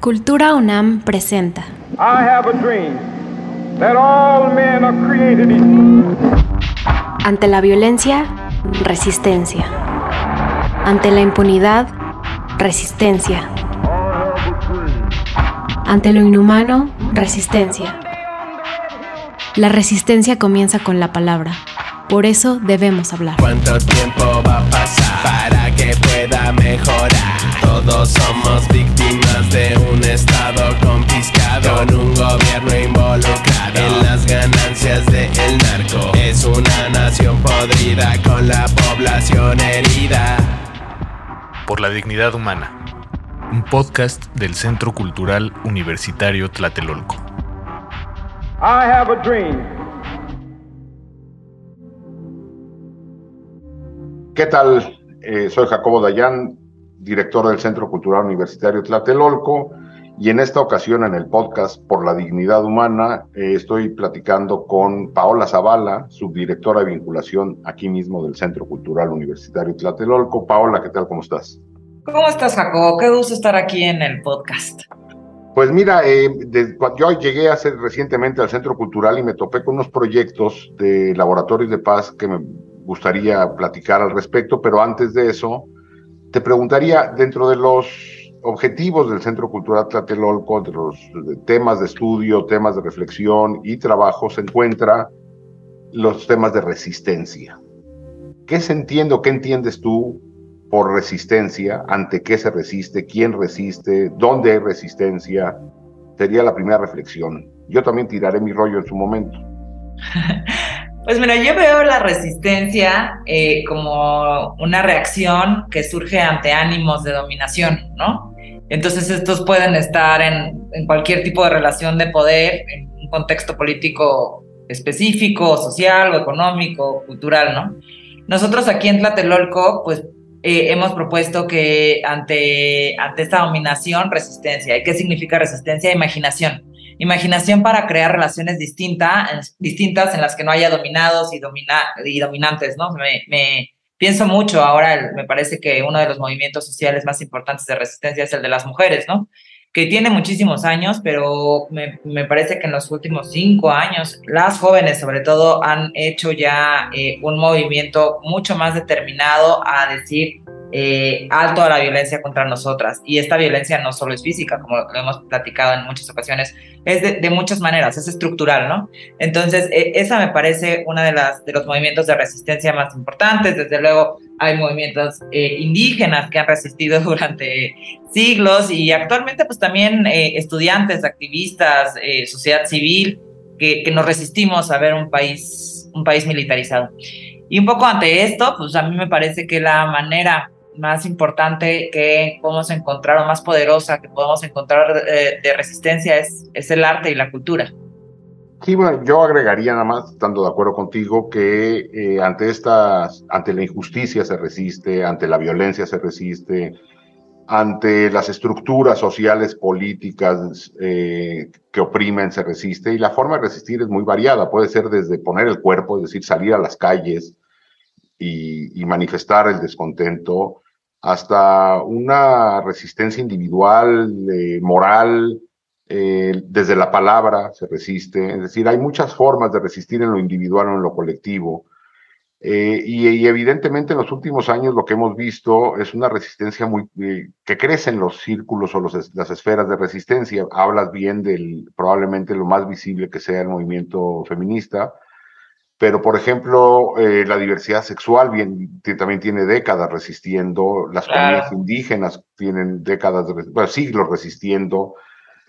Cultura UNAM presenta. I have a dream that all men are created Ante la violencia, resistencia. Ante la impunidad, resistencia. Ante lo inhumano, resistencia. La resistencia comienza con la palabra. Por eso debemos hablar. ¿Cuánto tiempo va a pasar para que pueda mejorar? Todos somos víctimas de un estado confiscado con un gobierno involucrado en las ganancias del narco. Es una nación podrida con la población herida. Por la dignidad humana. Un podcast del Centro Cultural Universitario Tlatelolco. I have a dream ¿Qué tal? Eh, soy Jacobo Dayan, director del Centro Cultural Universitario Tlatelolco, y en esta ocasión en el podcast Por la Dignidad Humana eh, estoy platicando con Paola Zavala, subdirectora de vinculación aquí mismo del Centro Cultural Universitario Tlatelolco. Paola, ¿qué tal? ¿Cómo estás? ¿Cómo estás, Jacobo? Qué gusto estar aquí en el podcast. Pues mira, eh, yo llegué hace recientemente al Centro Cultural y me topé con unos proyectos de laboratorios de paz que me gustaría platicar al respecto, pero antes de eso, te preguntaría, dentro de los objetivos del Centro Cultural Tlatelolco, de los temas de estudio, temas de reflexión y trabajo, se encuentra los temas de resistencia. ¿Qué se entiende qué entiendes tú por resistencia? ¿Ante qué se resiste? ¿Quién resiste? ¿Dónde hay resistencia? Sería la primera reflexión. Yo también tiraré mi rollo en su momento. Pues mira, yo veo la resistencia eh, como una reacción que surge ante ánimos de dominación, ¿no? Entonces estos pueden estar en, cualquier tipo de relación de poder, en un contexto político específico, social o económico, cultural, ¿no? Nosotros aquí en Tlatelolco, pues eh, hemos propuesto que ante, ante esta dominación, resistencia. ¿Y qué significa resistencia? Imaginación imaginación para crear relaciones distintas, distintas en las que no haya dominados y, domina, y dominantes, ¿no? Me, me, pienso mucho ahora, me parece que uno de los movimientos sociales más importantes de resistencia es el de las mujeres, ¿no? Que tiene muchísimos años, pero me, me parece que en los últimos cinco años las jóvenes sobre todo han hecho ya eh, un movimiento mucho más determinado a decir eh, alto a la violencia contra nosotras. Y esta violencia no solo es física, como lo hemos platicado en muchas ocasiones, es de, muchas maneras, es estructural, ¿no? Entonces, e, esa me parece una de, las, de los movimientos de resistencia más importantes. Desde luego, hay movimientos eh, indígenas que han resistido durante siglos y actualmente, pues también eh, estudiantes, activistas, sociedad civil, que, que nos resistimos a ver un país, un país militarizado. Y un poco ante esto, pues a mí me parece que la manera más importante que podemos encontrar o más poderosa que podemos encontrar de, resistencia es, es el arte y la cultura. Sí, bueno, yo agregaría nada más, estando de acuerdo contigo, que eh, ante estas, ante la injusticia se resiste, ante la violencia se resiste, ante las estructuras sociales, políticas eh, que oprimen se resiste, y la forma de resistir es muy variada, puede ser desde poner el cuerpo, es decir, salir a las calles y, y manifestar el descontento, hasta una resistencia individual, eh, moral, eh, desde la palabra se resiste. Es decir, hay muchas formas de resistir en lo individual o en lo colectivo. Eh, y, evidentemente en los últimos años lo que hemos visto es una resistencia muy que crece en los círculos o las esferas de resistencia. Hablas bien del probablemente lo más visible que sea el movimiento feminista, pero por ejemplo, eh, la diversidad sexual bien, también tiene décadas resistiendo, las comunidades indígenas tienen décadas, bueno, siglos resistiendo,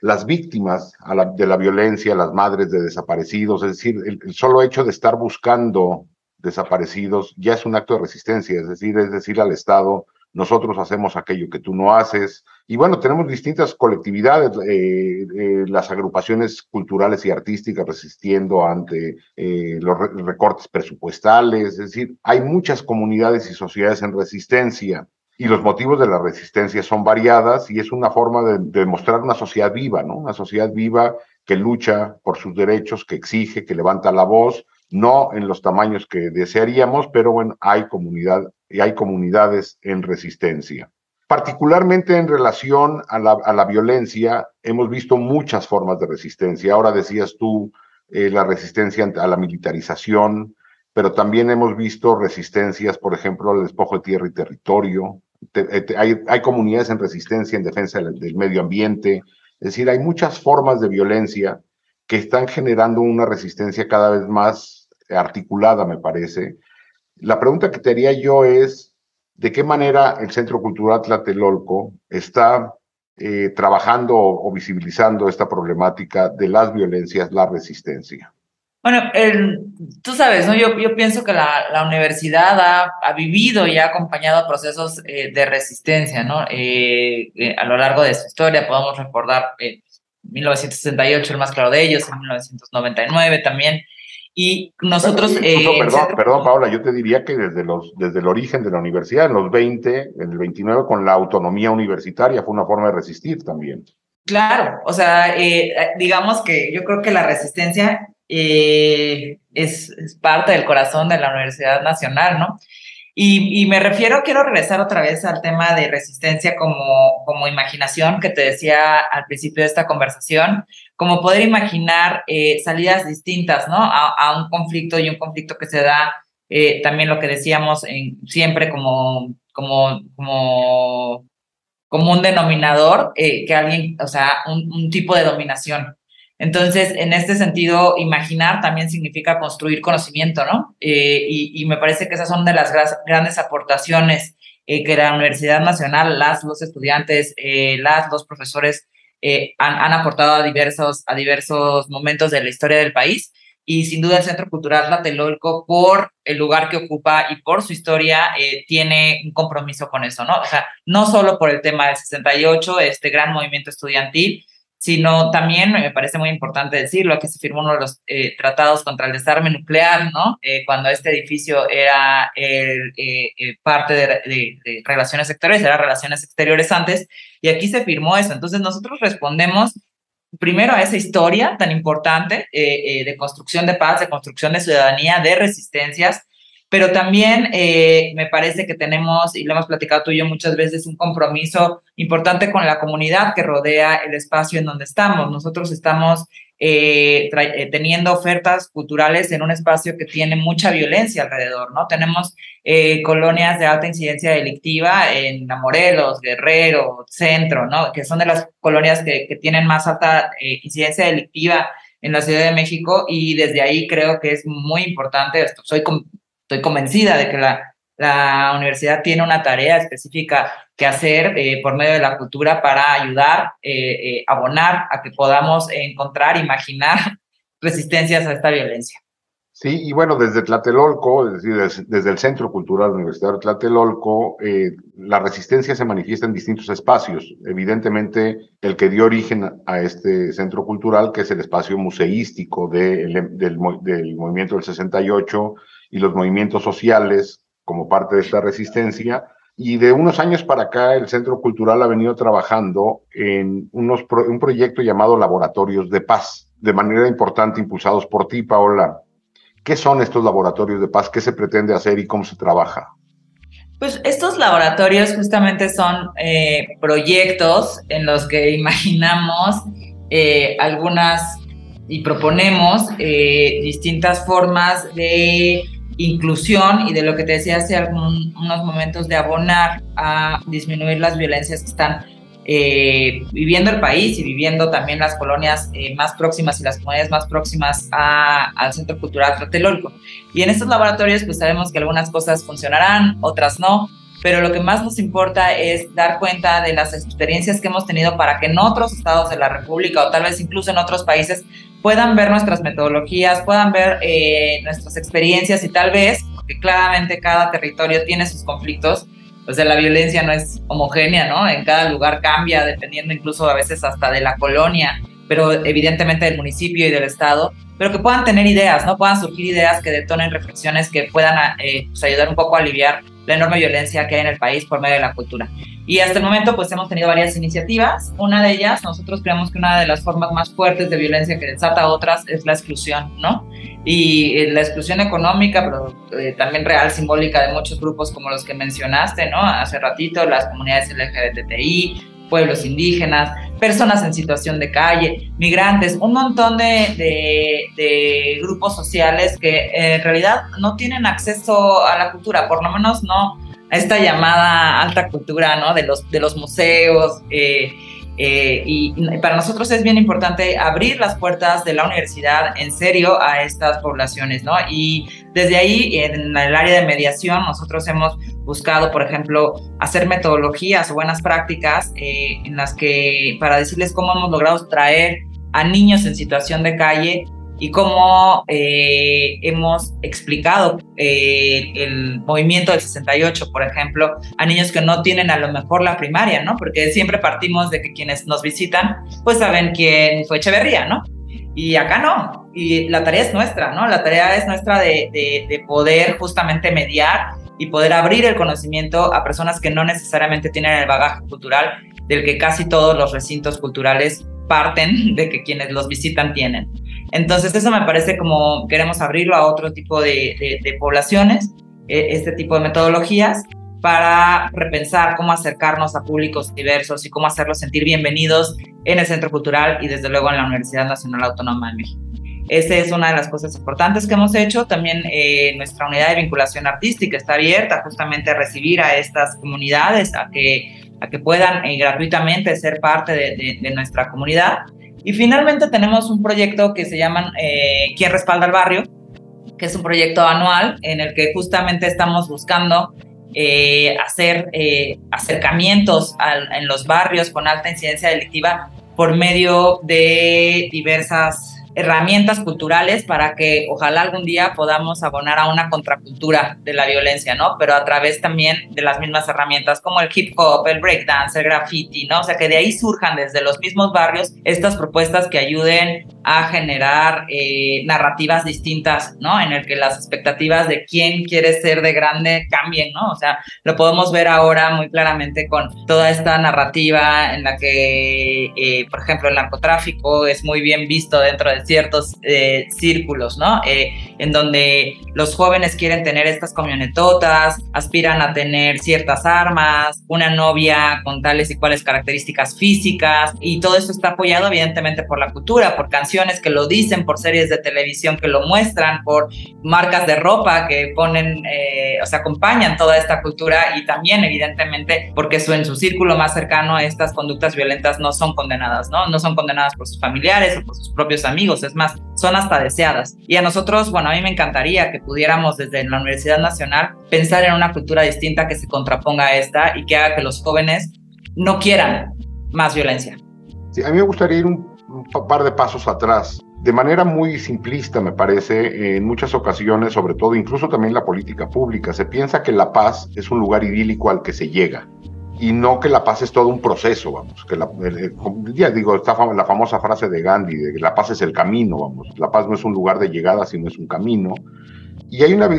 las víctimas de la violencia, las madres de desaparecidos, es decir, el, solo hecho de estar buscando desaparecidos ya es un acto de resistencia, es decir, es decir al Estado, nosotros hacemos aquello que tú no haces. Y bueno, tenemos distintas colectividades, eh, eh, las agrupaciones culturales y artísticas resistiendo ante eh, los recortes presupuestales, es decir, hay muchas comunidades y sociedades en resistencia. Y los motivos de la resistencia son variadas y es una forma de, de mostrar una sociedad viva, ¿no? Una sociedad viva que lucha por sus derechos, que exige, que levanta la voz, no en los tamaños que desearíamos, pero bueno, hay comunidad y hay comunidades en resistencia. Particularmente en relación a la, a la violencia, hemos visto muchas formas de resistencia. Ahora decías tú eh, la resistencia a la militarización, pero también hemos visto resistencias, por ejemplo, al despojo de tierra y territorio. Eh, hay, hay, comunidades en resistencia en defensa del, del medio ambiente. Es decir, hay muchas formas de violencia que están generando una resistencia cada vez más articulada, me parece. La pregunta que te haría yo es, ¿de qué manera el Centro Cultural Tlatelolco está eh, trabajando o, visibilizando esta problemática de las violencias, la resistencia? Bueno, tú sabes, ¿no? Yo, pienso que la, universidad ha, vivido y ha acompañado procesos eh, de resistencia, ¿no? Eh, a lo largo de su historia podemos recordar 1968, el más claro de ellos, en 1999 también. Y nosotros... Bueno, eh, perdón, perdón, Paola, yo te diría que desde, los, desde el origen de la universidad, en los 20, en el 29, con la autonomía universitaria, fue una forma de resistir también. Claro, o sea, eh, digamos que yo creo que la resistencia eh, es, es, parte del corazón de la Universidad Nacional, ¿no? Y, y, me refiero, quiero regresar otra vez al tema de resistencia como, como imaginación que te decía al principio de esta conversación, como poder imaginar eh, salidas distintas, ¿no? A, a, un conflicto y un conflicto que se da, eh, también lo que decíamos en, siempre como, como, como, como un denominador, eh, que alguien, o sea, un, un tipo de dominación. Entonces, en este sentido, imaginar también significa construir conocimiento, ¿no? Eh, y, y, me parece que esas son de las grandes aportaciones eh, que la Universidad Nacional, las, los estudiantes, eh, las, los profesores eh, han, han, aportado a diversos, a diversos momentos de la historia del país. Y sin duda el Centro Cultural Tlatelolco, por el lugar que ocupa y por su historia, eh, tiene un compromiso con eso, ¿no? O sea, no solo por el tema del 68, este gran movimiento estudiantil, sino también me parece muy importante decirlo, aquí se firmó uno de los eh, tratados contra el desarme nuclear, ¿no? Eh, cuando este edificio era el, eh, eh parte de, de, de, relaciones exteriores, era relaciones exteriores antes, y aquí se firmó eso. Entonces nosotros respondemos primero a esa historia tan importante eh, de construcción de paz, de construcción de ciudadanía, de resistencias, pero también eh, me parece que tenemos, y lo hemos platicado tú y yo muchas veces, un compromiso importante con la comunidad que rodea el espacio en donde estamos. Nosotros estamos eh, eh, teniendo ofertas culturales en un espacio que tiene mucha violencia alrededor, ¿no? Tenemos eh, colonias de alta incidencia delictiva en Morelos, Guerrero, Centro, ¿no? Que son de las colonias que, que tienen más alta incidencia delictiva en la Ciudad de México y desde ahí creo que es muy importante, soy estoy convencida de que la, la universidad tiene una tarea específica que hacer eh, por medio de la cultura para ayudar, eh, eh, abonar a que podamos encontrar, imaginar resistencias a esta violencia. Sí, y bueno, desde Tlatelolco, es decir, desde, el Centro Cultural Universitario de Tlatelolco, eh, la resistencia se manifiesta en distintos espacios. Evidentemente, el que dio origen a este centro cultural, que es el espacio museístico de, del, del, del movimiento del 68, y los movimientos sociales como parte de esta resistencia. Y de unos años para acá, el Centro Cultural ha venido trabajando en unos pro, un proyecto llamado Laboratorios de Paz, de manera importante impulsados por ti, Paola. ¿Qué son estos laboratorios de paz? ¿Qué se pretende hacer y cómo se trabaja? Pues estos laboratorios justamente son eh, proyectos en los que imaginamos eh, algunas y proponemos eh, distintas formas de inclusión y de lo que te decía hace algún, unos momentos de abonar a disminuir las violencias que están eh, viviendo el país y viviendo también las colonias eh, más próximas y las comunidades más próximas a, al Centro Cultural Tlatelolco. Y en estos laboratorios pues sabemos que algunas cosas funcionarán, otras no, pero lo que más nos importa es dar cuenta de las experiencias que hemos tenido para que en otros estados de la República o tal vez incluso en otros países puedan ver nuestras metodologías, puedan ver eh, nuestras experiencias y tal vez, porque claramente cada territorio tiene sus conflictos, pues la violencia no es homogénea, ¿no? En cada lugar cambia, dependiendo incluso a veces hasta de la colonia pero evidentemente del municipio y del Estado, pero que puedan tener ideas, ¿no? Puedan surgir ideas que detonen reflexiones que puedan eh, pues, ayudar un poco a aliviar la enorme violencia que hay en el país por medio de la cultura. Y hasta el momento pues hemos tenido varias iniciativas. Una de ellas, nosotros creemos que una de las formas más fuertes de violencia que desata otras es la exclusión, ¿no? Y eh, la exclusión económica, pero eh, también real, simbólica de muchos grupos como los que mencionaste, ¿no? Hace ratito, las comunidades LGBTI, pueblos indígenas, personas en situación de calle, migrantes, un montón de, grupos sociales que en realidad no tienen acceso a la cultura, por lo menos no esta llamada alta cultura, ¿no? De los, de los museos. Eh, eh, y para nosotros es bien importante abrir las puertas de la universidad en serio a estas poblaciones, ¿no? Y desde ahí, en el área de mediación, nosotros hemos buscado, por ejemplo, hacer metodologías o buenas prácticas eh, en las que, para decirles cómo hemos logrado traer a niños en situación de calle y cómo eh, hemos explicado eh, el movimiento del 68, por ejemplo, a niños que no tienen a lo mejor la primaria, ¿no? Porque siempre partimos de que quienes nos visitan, pues saben quién fue Echeverría, ¿no? Y acá no. Y la tarea es nuestra, ¿no? La tarea es nuestra de, de, de poder justamente mediar y poder abrir el conocimiento a personas que no necesariamente tienen el bagaje cultural del que casi todos los recintos culturales parten de que quienes los visitan tienen. Entonces, eso me parece como queremos abrirlo a otro tipo de, poblaciones, e, este tipo de metodologías, para repensar cómo acercarnos a públicos diversos y cómo hacerlos sentir bienvenidos en el Centro Cultural y desde luego en la Universidad Nacional Autónoma de México. Esa es una de las cosas importantes que hemos hecho. También eh, nuestra unidad de vinculación artística está abierta justamente a recibir a estas comunidades, a que, a que puedan eh, gratuitamente ser parte de nuestra comunidad y finalmente tenemos un proyecto que se llama eh, ¿Quién respalda al barrio? que es un proyecto anual en el que justamente estamos buscando eh, hacer eh, acercamientos en los barrios con alta incidencia delictiva por medio de diversas herramientas culturales para que ojalá algún día podamos abonar a una contracultura de la violencia, ¿no? Pero a través también de las mismas herramientas como el hip hop, el breakdance, el graffiti, ¿no? O sea, que de ahí surjan desde los mismos barrios estas propuestas que ayuden a generar eh, narrativas distintas, ¿no? En el que las expectativas de quién quiere ser de grande cambien, ¿no? O sea, lo podemos ver ahora muy claramente con toda esta narrativa en la que, eh, por ejemplo, el narcotráfico es muy bien visto dentro de ciertos eh, círculos, ¿no? Eh, en donde los jóvenes quieren tener estas camionetotas, aspiran a tener ciertas armas, una novia con tales y cuales características físicas, y todo esto está apoyado evidentemente por la cultura, por canciones que lo dicen, por series de televisión que lo muestran, por marcas de ropa que ponen, eh, o sea, acompañan toda esta cultura y también evidentemente porque en su círculo más cercano estas conductas violentas no son condenadas, ¿no? No son condenadas por sus familiares o por sus propios amigos, es más, son hasta deseadas. Y a nosotros, bueno, a mí me encantaría que pudiéramos desde la Universidad Nacional pensar en una cultura distinta que se contraponga a esta y que haga que los jóvenes no quieran más violencia. Sí, a mí me gustaría ir un, par de pasos atrás. De manera muy simplista, me parece, en muchas ocasiones, sobre todo incluso también la política pública, se piensa que la paz es un lugar idílico al que se llega y no que la paz es todo un proceso, vamos, que la, ya digo, está la famosa frase de Gandhi, de que la paz es el camino, vamos, la paz no es un lugar de llegada, sino es un camino. Y hay una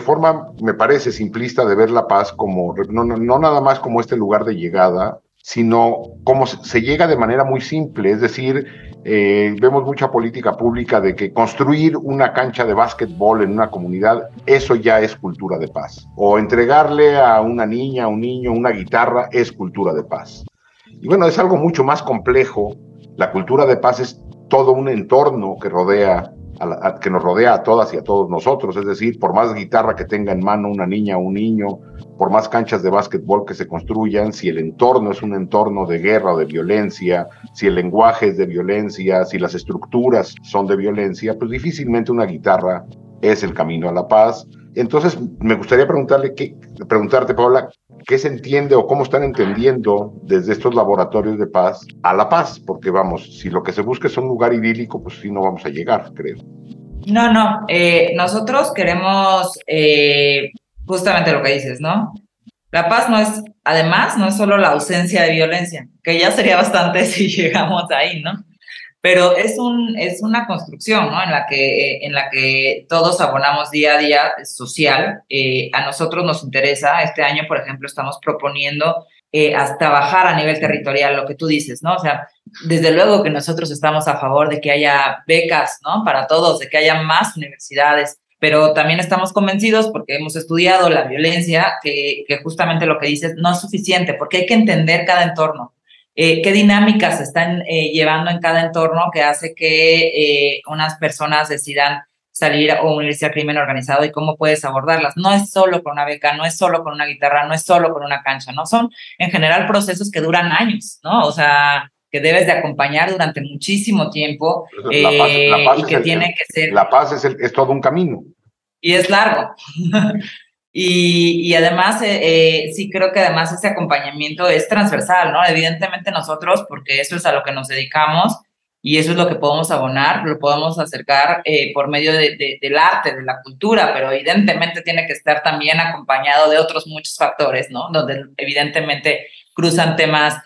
forma, me parece, simplista de ver la paz como, no, no nada más como este lugar de llegada, sino como se llega de manera muy simple, es decir, eh, vemos mucha política pública de que construir una cancha de básquetbol en una comunidad, eso ya es cultura de paz. O entregarle a una niña, a un niño una guitarra es cultura de paz. Y bueno, es algo mucho más complejo. La cultura de paz es todo un entorno que rodea que nos rodea a todas y a todos nosotros. Es decir, por más guitarra que tenga en mano una niña o un niño, por más canchas de básquetbol que se construyan, si el entorno es un entorno de guerra o de violencia, si el lenguaje es de violencia, si las estructuras son de violencia, pues difícilmente una guitarra es el camino a la paz. Entonces, me gustaría preguntarle preguntarte, Paula, ¿qué se entiende o cómo están entendiendo desde estos laboratorios de paz a la paz? Porque vamos, si lo que se busca es un lugar idílico, pues sí no vamos a llegar, creo. No, no, eh, nosotros queremos eh, justamente lo que dices, ¿no? La paz no es, además, no es solo la ausencia de violencia, que ya sería bastante si llegamos ahí, ¿no? pero es, un, es una construcción, ¿no? En la, que, en la que todos abonamos día a día social. Eh, a nosotros nos interesa, este año, por ejemplo, estamos proponiendo eh, hasta bajar a nivel territorial lo que tú dices, ¿no? O sea, desde luego que nosotros estamos a favor de que haya becas, ¿no? Para todos, de que haya más universidades, pero también estamos convencidos porque hemos estudiado la violencia, que, justamente lo que dices no es suficiente, porque hay que entender cada entorno. Eh, qué dinámicas están eh, llevando en cada entorno que hace que eh, unas personas decidan salir o unirse al crimen organizado y cómo puedes abordarlas. No es solo con una beca, no es solo con una guitarra, no es solo con una cancha, ¿no? Son en general procesos que duran años, ¿no? O sea, que debes de acompañar durante muchísimo tiempo la paz, la paz y que tiene que ser... La paz es, es todo un camino. Y es largo. Y, además, eh, eh, sí creo que además ese acompañamiento es transversal, ¿no? Evidentemente nosotros, porque eso es a lo que nos dedicamos y eso es lo que podemos abonar, lo podemos acercar eh, por medio de, del arte, de la cultura, pero evidentemente tiene que estar también acompañado de otros muchos factores, ¿no? Donde evidentemente cruzan temas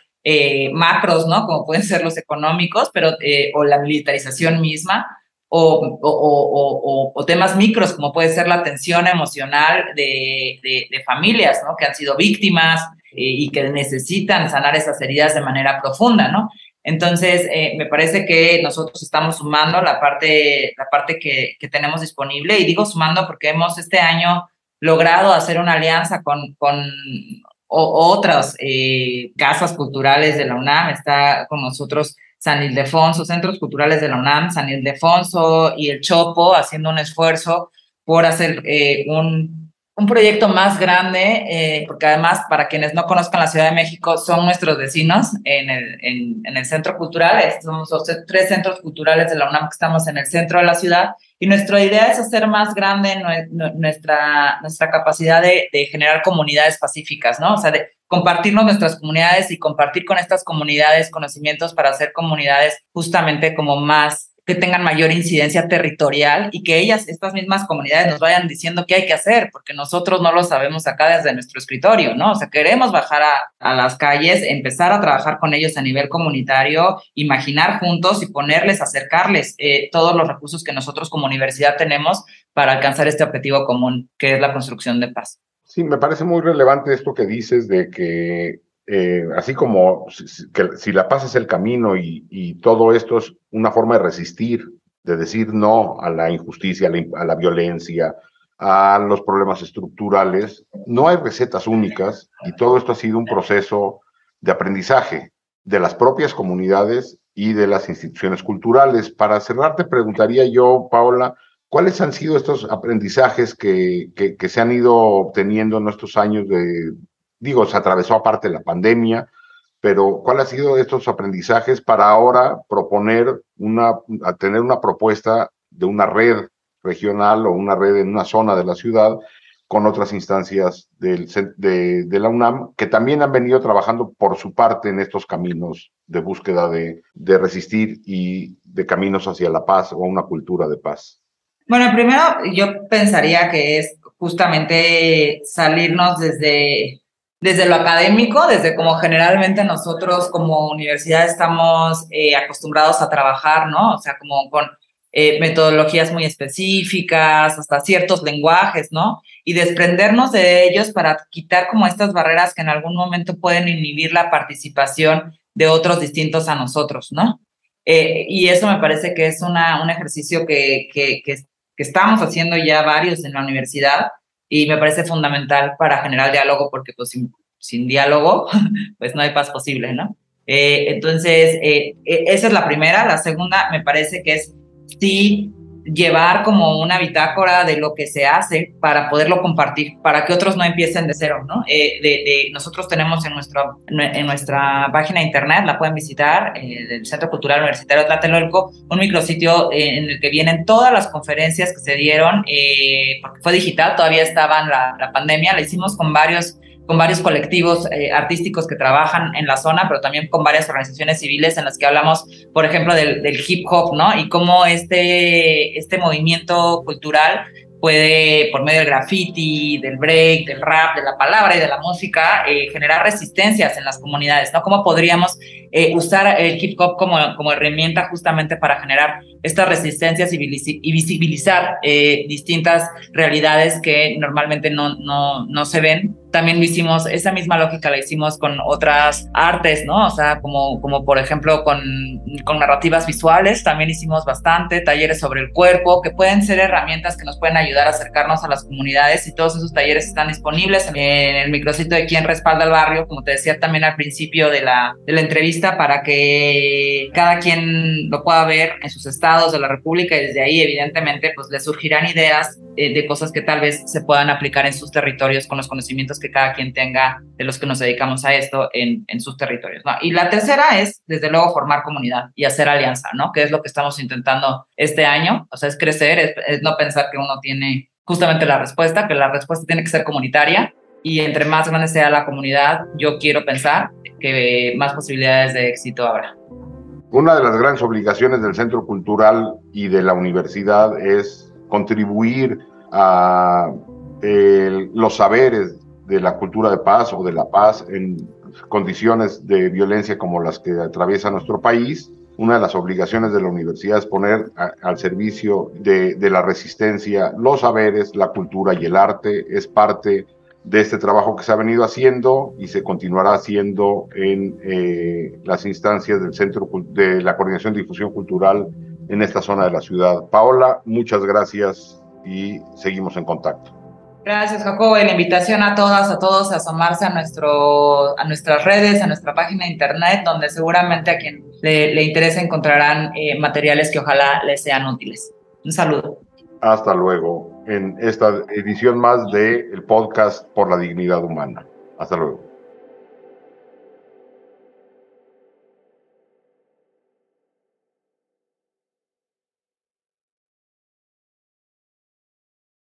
macros, ¿no? Como pueden ser los económicos, pero, o la militarización misma, o, o, o, temas micros, como puede ser la atención emocional de, de, familias ¿no? que han sido víctimas eh, y que necesitan sanar esas heridas de manera profunda, ¿no? Entonces, eh, me parece que nosotros estamos sumando la parte, la parte que, que, tenemos disponible y digo sumando porque hemos este año logrado hacer una alianza con, con otras eh, casas culturales de la UNAM. Está con nosotros San Ildefonso, Centros Culturales de la UNAM, San Ildefonso y el Chopo haciendo un esfuerzo por hacer eh, un, un, proyecto más grande, eh, porque además, para quienes no conozcan la Ciudad de México, son nuestros vecinos en el, en, en el Centro Cultural. Somos tres centros culturales de la UNAM que estamos en el centro de la ciudad y nuestra idea es hacer más grande nuestra, nuestra capacidad de, de generar comunidades pacíficas, ¿no? O sea, de compartirnos nuestras comunidades y compartir con estas comunidades conocimientos para hacer comunidades justamente como más que tengan mayor incidencia territorial y que ellas, estas mismas comunidades, nos vayan diciendo qué hay que hacer, porque nosotros no lo sabemos acá desde nuestro escritorio, ¿no? O sea, queremos bajar a, a las calles, empezar a trabajar con ellos a nivel comunitario, imaginar juntos y ponerles, acercarles eh, todos los recursos que nosotros como universidad tenemos para alcanzar este objetivo común, que es la construcción de paz. Sí, me parece muy relevante esto que dices de que eh, así como si, la paz es el camino y, todo esto es una forma de resistir, de decir no a la injusticia, a la, violencia, a los problemas estructurales, no hay recetas únicas y todo esto ha sido un proceso de aprendizaje de las propias comunidades y de las instituciones culturales. Para cerrar, te preguntaría yo, Paola, ¿Cuáles han sido estos aprendizajes que, que, que, se han ido obteniendo en estos años de, digo, se atravesó aparte la pandemia, pero ¿cuáles han sido estos aprendizajes para ahora proponer una, tener una propuesta de una red regional o una red en una zona de la ciudad con otras instancias del, de, de, la UNAM que también han venido trabajando por su parte en estos caminos de búsqueda de, de resistir y de caminos hacia la paz o una cultura de paz? Bueno, primero yo pensaría que es justamente salirnos desde, desde lo académico, desde como generalmente nosotros como universidad estamos eh, acostumbrados a trabajar, ¿no? O sea, como con eh, metodologías muy específicas, hasta ciertos lenguajes, ¿no? Y desprendernos de ellos para quitar como estas barreras que en algún momento pueden inhibir la participación de otros distintos a nosotros, ¿no? Eh, y eso me parece que es una, un ejercicio que, que, que, que estamos haciendo ya varios en la universidad y me parece fundamental para generar diálogo porque pues sin, sin diálogo pues no hay paz posible, ¿no? Eh, entonces, eh, e, esa es la primera. La segunda me parece que es sí llevar como una bitácora de lo que se hace para poderlo compartir, para que otros no empiecen de cero, ¿no? Eh, nosotros tenemos en, nuestro, en nuestra página de internet, la pueden visitar, eh, del Centro Cultural Universitario Tlatelolco, un micrositio eh, en el que vienen todas las conferencias que se dieron, eh, porque fue digital, todavía estaba la, la pandemia, la hicimos con varios con varios colectivos eh, artísticos que trabajan en la zona, pero también con varias organizaciones civiles en las que hablamos, por ejemplo, del, del hip hop, ¿no? Y cómo este, este movimiento cultural puede, por medio del graffiti, del break, del rap, de la palabra y de la música, eh, generar resistencias en las comunidades, ¿no? ¿Cómo podríamos eh, usar el hip hop como, como herramienta justamente para generar estas resistencias y, visibilizar eh, distintas realidades que normalmente no, no, no se ven también lo hicimos, esa misma lógica la hicimos con otras artes, ¿no? O sea, como, como por ejemplo con, con narrativas visuales, también hicimos bastante, talleres sobre el cuerpo, que pueden ser herramientas que nos pueden ayudar a acercarnos a las comunidades y todos esos talleres están disponibles en el micrositio de quien respalda el barrio, como te decía también al principio de la, de entrevista, para que cada quien lo pueda ver en sus estados de la República y desde ahí evidentemente pues le surgirán ideas eh, de cosas que tal vez se puedan aplicar en sus territorios con los conocimientos que cada quien tenga de los que nos dedicamos a esto en, sus territorios. Y la tercera es, desde luego, formar y hacer alianza, ¿no? Que es lo que estamos intentando este año. O sea, es crecer, es, no pensar que uno tiene justamente la respuesta, que la respuesta tiene que ser comunitaria y entre más grande sea la comunidad, yo quiero pensar que más posibilidades de éxito habrá. Una de las grandes obligaciones del Centro Cultural y de la universidad es contribuir a los saberes de la cultura de paz o de la paz en condiciones de violencia como las que atraviesa nuestro país. Una de las obligaciones de la universidad es poner al servicio de, la resistencia los saberes, la cultura y el arte. Es parte de este trabajo que se ha venido haciendo y se continuará haciendo en eh, las instancias del Centro de la Coordinación de Difusión Cultural en esta zona de la ciudad. Paola, muchas gracias y seguimos en contacto. Gracias, Jacobo. Y la invitación a todas, a todos a asomarse a, nuestro, a nuestras redes, a nuestra página de internet, donde seguramente a quien le, interese encontrarán eh, materiales que ojalá les sean útiles. Un saludo. Hasta luego en esta edición más del el podcast por la dignidad humana. Hasta luego.